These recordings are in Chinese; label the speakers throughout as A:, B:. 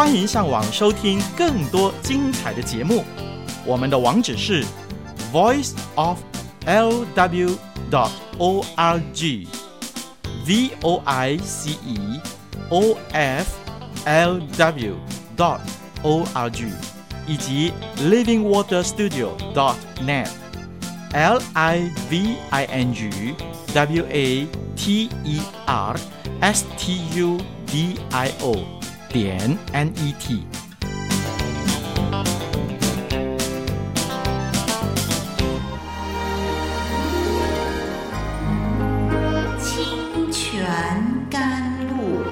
A: 欢迎上网收听更多精彩的节目。我们的网址是 voice of l w dot o r g v o i c e o f l w dot o r g 以及 living water studio dot net l i v i n g w a t e r s t u d i o 点 n e t。
B: 清泉甘露，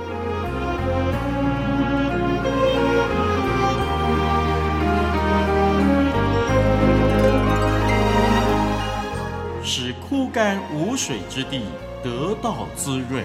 A: 使枯干无水之地得到滋润，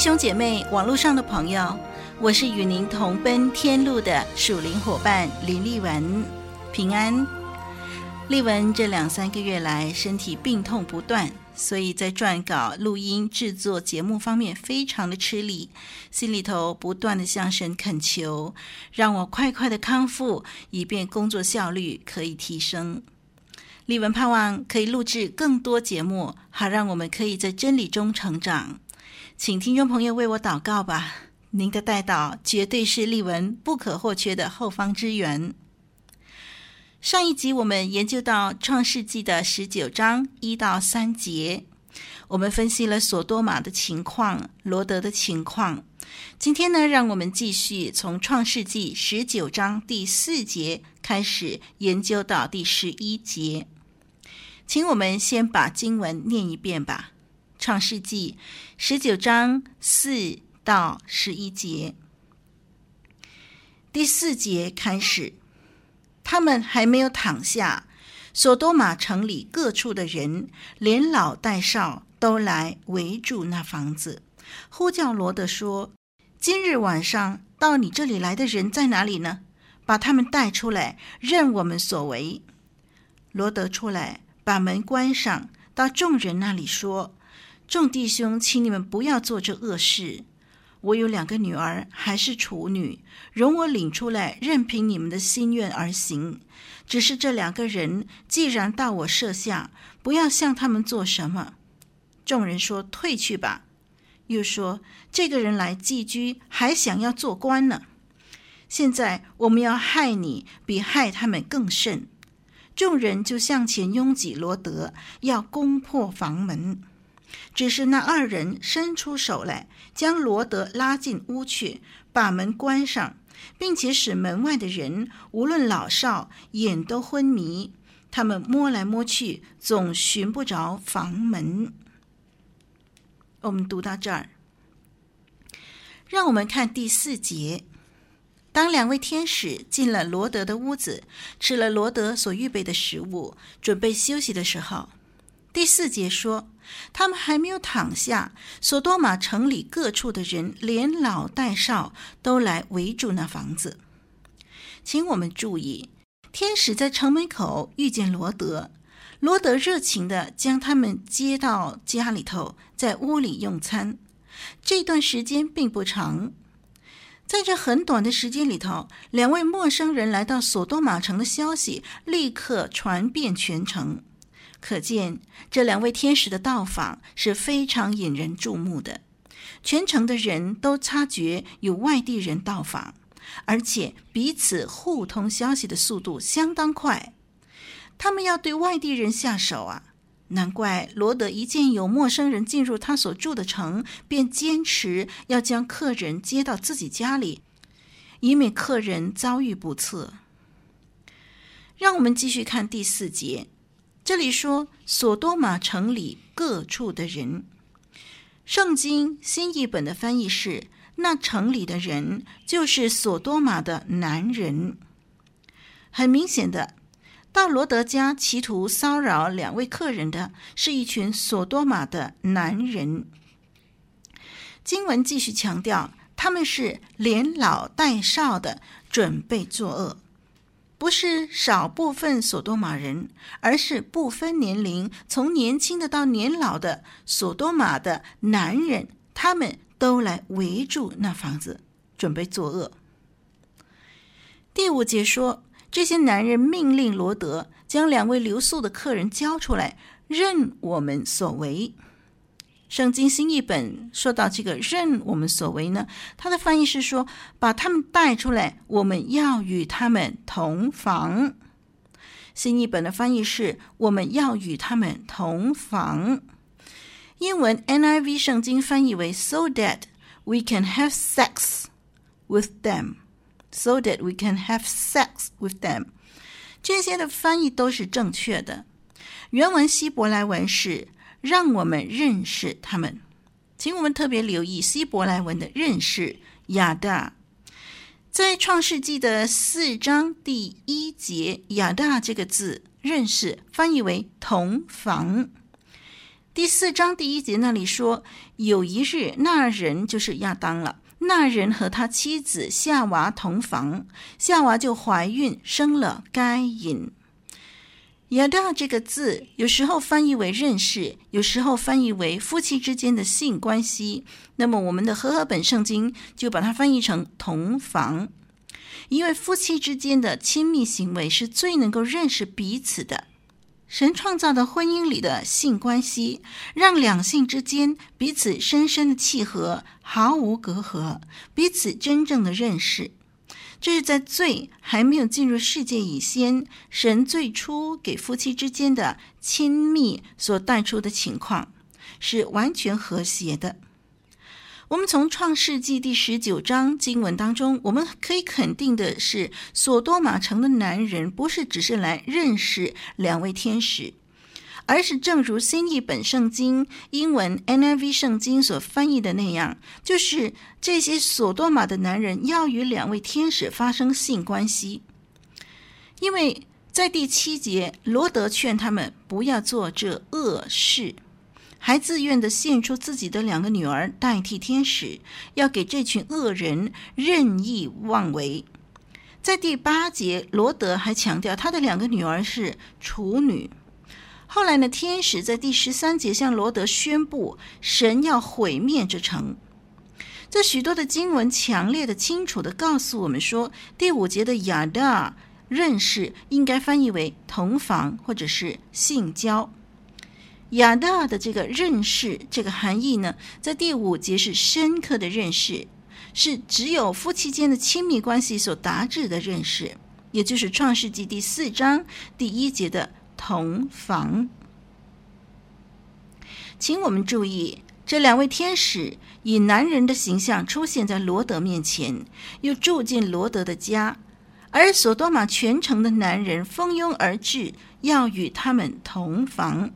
B: 兄姐妹，网络上的朋友，我是与您同奔天路的属灵伙伴林丽文，平安。丽文这两三个月来身体病痛不断，所以在撰稿、录音、制作节目方面非常的吃力，心里头不断的向神恳求，让我快快的康复，以便工作效率可以提升。丽文盼望可以录制更多节目，好让我们可以在真理中成长。请听众朋友为我祷告吧，您的代祷绝对是丽文不可或缺的后方支援。上一集我们研究到创世纪的十九章一到三节，我们分析了所多玛的情况、罗德的情况。今天呢，让我们继续从创世纪十九章第四节开始研究到第十一节。请我们先把经文念一遍吧。创世纪十九章四到十一节，第四节开始，他们还没有躺下，所多玛城里各处的人，连老带少，都来围住那房子，呼叫罗德说：“今日晚上到你这里来的人在哪里呢？把他们带出来，任我们所为。”罗德出来，把门关上，到众人那里说。众弟兄，请你们不要做这恶事。我有两个女儿，还是处女，容我领出来，任凭你们的心愿而行。只是这两个人既然到我舍下，不要向他们做什么。众人说：“退去吧。”又说：“这个人来寄居，还想要做官呢。现在我们要害你，比害他们更甚。”众人就向前拥挤罗德，要攻破房门。只是那二人伸出手来，将罗德拉进屋去，把门关上，并且使门外的人无论老少眼都昏迷。他们摸来摸去，总寻不着房门。我们读到这儿，让我们看第四节。当两位天使进了罗德的屋子，吃了罗德所预备的食物，准备休息的时候，第四节说。他们还没有躺下，所多玛城里各处的人，连老带少，都来围住那房子。请我们注意，天使在城门口遇见罗德，罗德热情地将他们接到家里头，在屋里用餐。这段时间并不长，在这很短的时间里头，两位陌生人来到所多玛城的消息立刻传遍全城。可见这两位天使的到访是非常引人注目的，全城的人都察觉有外地人到访，而且彼此互通消息的速度相当快。他们要对外地人下手啊！难怪罗德一见有陌生人进入他所住的城，便坚持要将客人接到自己家里，以免客人遭遇不测。让我们继续看第四节。这里说，所多玛城里各处的人，圣经新译本的翻译是：那城里的人就是所多玛的男人。很明显的，到罗德家企图骚扰两位客人的是一群所多玛的男人。经文继续强调，他们是连老带少的，准备作恶。不是少部分所多玛人，而是不分年龄，从年轻的到年老的所多玛的男人，他们都来围住那房子，准备作恶。第五节说，这些男人命令罗德将两位留宿的客人交出来，任我们所为。圣经新译本说到这个“任我们所为”呢，它的翻译是说：“把他们带出来，我们要与他们同房。”新译本的翻译是：“我们要与他们同房。”英文 NIV 圣经翻译为 “so that we can have sex with them”。“so that we can have sex with them”，这些的翻译都是正确的。原文希伯来文是。让我们认识他们，请我们特别留意希伯来文的认识亚大，在创世纪的四章第一节，亚大这个字认识翻译为同房。第四章第一节那里说，有一日，那人就是亚当了，那人和他妻子夏娃同房，夏娃就怀孕，生了该隐。亚大这个字有时候翻译为认识，有时候翻译为夫妻之间的性关系。那么我们的和合本圣经就把它翻译成同房，因为夫妻之间的亲密行为是最能够认识彼此的。神创造的婚姻里的性关系，让两性之间彼此深深的契合，毫无隔阂，彼此真正的认识。这是在罪还没有进入世界以前，神最初给夫妻之间的亲密所带出的情况，是完全和谐的。我们从创世纪第十九章经文当中，我们可以肯定的是，所多玛城的男人不是只是来认识两位天使。而是正如新译本圣经英文 NIV 圣经所翻译的那样，就是这些所多玛的男人要与两位天使发生性关系，因为在第七节，罗德劝他们不要做这恶事，还自愿的献出自己的两个女儿代替天使，要给这群恶人任意妄为。在第八节，罗德还强调他的两个女儿是处女。后来呢，天使在第十三节向罗德宣布，神要毁灭这城。这许多的经文强烈的、清楚的告诉我们说，第五节的亚大认识应该翻译为同房或者是性交。亚大的这个认识这个含义呢，在第五节是深刻的认识，是只有夫妻间的亲密关系所达至的认识，也就是创世纪第四章第一节的。同房，请我们注意，这两位天使以男人的形象出现在罗德面前，又住进罗德的家，而所多玛全城的男人蜂拥而至，要与他们同房。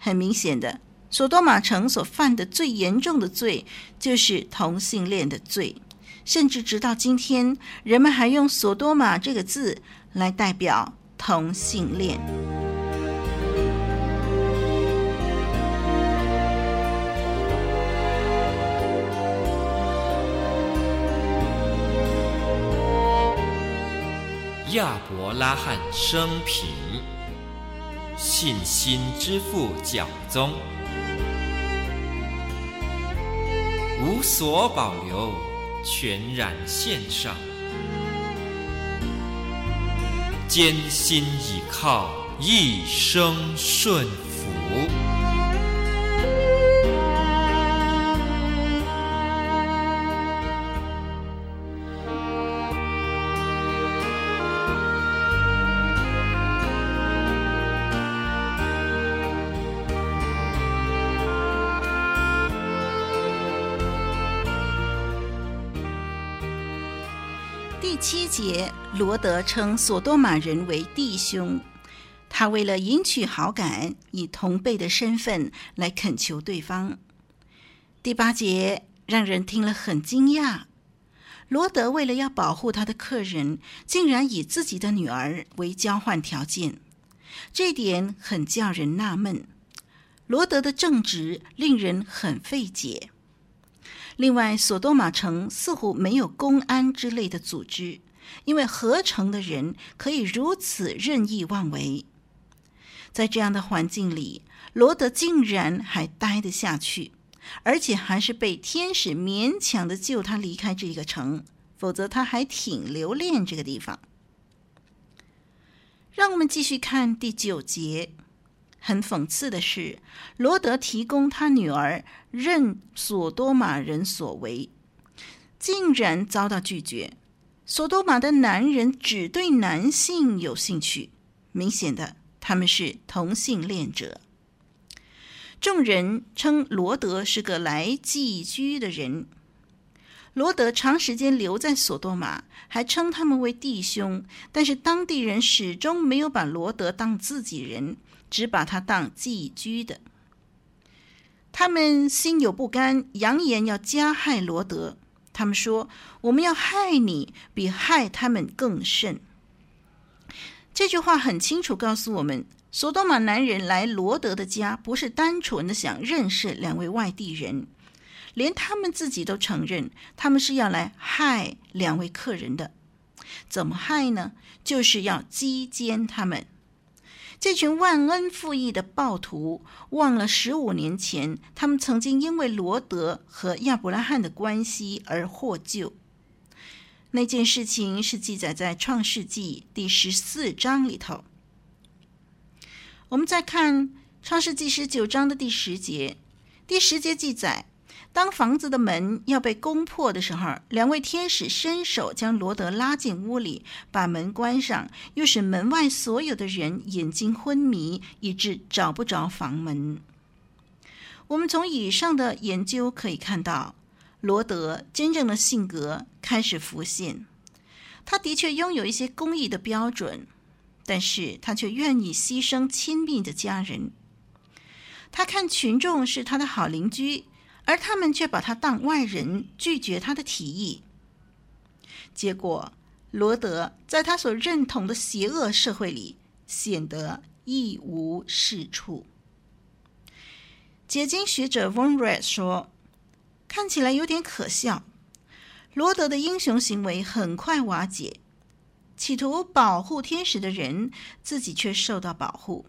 B: 很明显的，所多玛城所犯的最严重的罪就是同性恋的罪，甚至直到今天，人们还用所多玛这个字来代表。同性恋。
C: 亚伯拉罕生平，信心之父教宗，无所保留，全然献上。艰辛倚靠，一生顺
B: 七节，罗德称所多玛人为弟兄，他为了赢取好感，以同辈的身份来恳求对方。第八节，让人听了很惊讶。罗德为了要保护他的客人，竟然以自己的女儿为交换条件，这点很叫人纳闷。罗德的正直令人很费解。另外，索多玛城似乎没有公安之类的组织，因为合成的人可以如此任意妄为。在这样的环境里，罗德竟然还待得下去，而且还是被天使勉强的救他离开这个城，否则他还挺留恋这个地方。让我们继续看第九节。很讽刺的是，罗德提供他女儿任索多玛人所为，竟然遭到拒绝。索多玛的男人只对男性有兴趣，明显的他们是同性恋者。众人称罗德是个来寄居的人。罗德长时间留在索多玛，还称他们为弟兄，但是当地人始终没有把罗德当自己人。只把他当寄居的，他们心有不甘，扬言要加害罗德。他们说：“我们要害你，比害他们更甚。”这句话很清楚告诉我们，索多玛男人来罗德的家，不是单纯的想认识两位外地人，连他们自己都承认，他们是要来害两位客人的。怎么害呢？就是要击奸他们。这群忘恩负义的暴徒忘了十五年前，他们曾经因为罗德和亚伯拉罕的关系而获救。那件事情是记载在《创世纪》第十四章里头。我们再看《创世纪》十九章的第十节，第十节记载。当房子的门要被攻破的时候，两位天使伸手将罗德拉进屋里，把门关上，又使门外所有的人眼睛昏迷，以致找不着房门。我们从以上的研究可以看到，罗德真正的性格开始浮现。他的确拥有一些公益的标准，但是他却愿意牺牲亲密的家人。他看群众是他的好邻居。而他们却把他当外人，拒绝他的提议。结果，罗德在他所认同的邪恶社会里显得一无是处。结晶学者 Von Red 说：“看起来有点可笑，罗德的英雄行为很快瓦解，企图保护天使的人自己却受到保护。”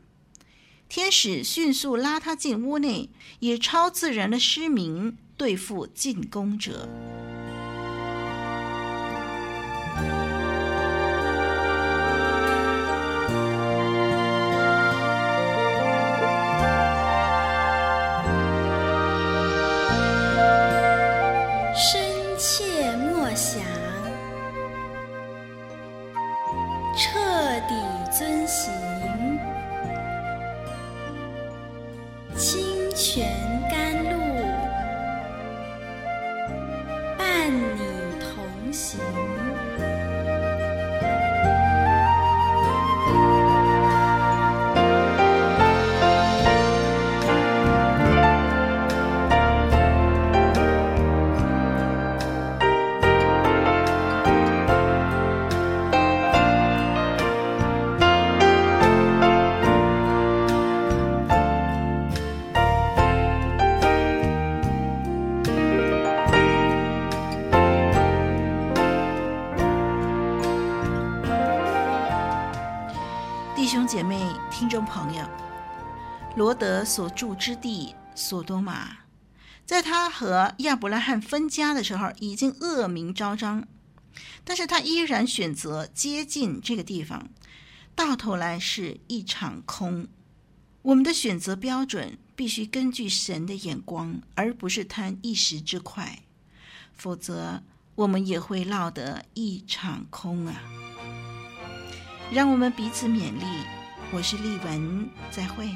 B: 天使迅速拉他进屋内，以超自然的失明对付进攻者。
D: 예. 朋友
B: 罗德所住之地索多玛，在他和亚伯拉罕分家的时候，已经恶名昭彰，但是他依然选择接近这个地方，到头来是一场空。我们的选择标准必须根据神的眼光，而不是贪一时之快，否则我们也会落得一场空啊！让我们彼此勉励。我是丽文，再会。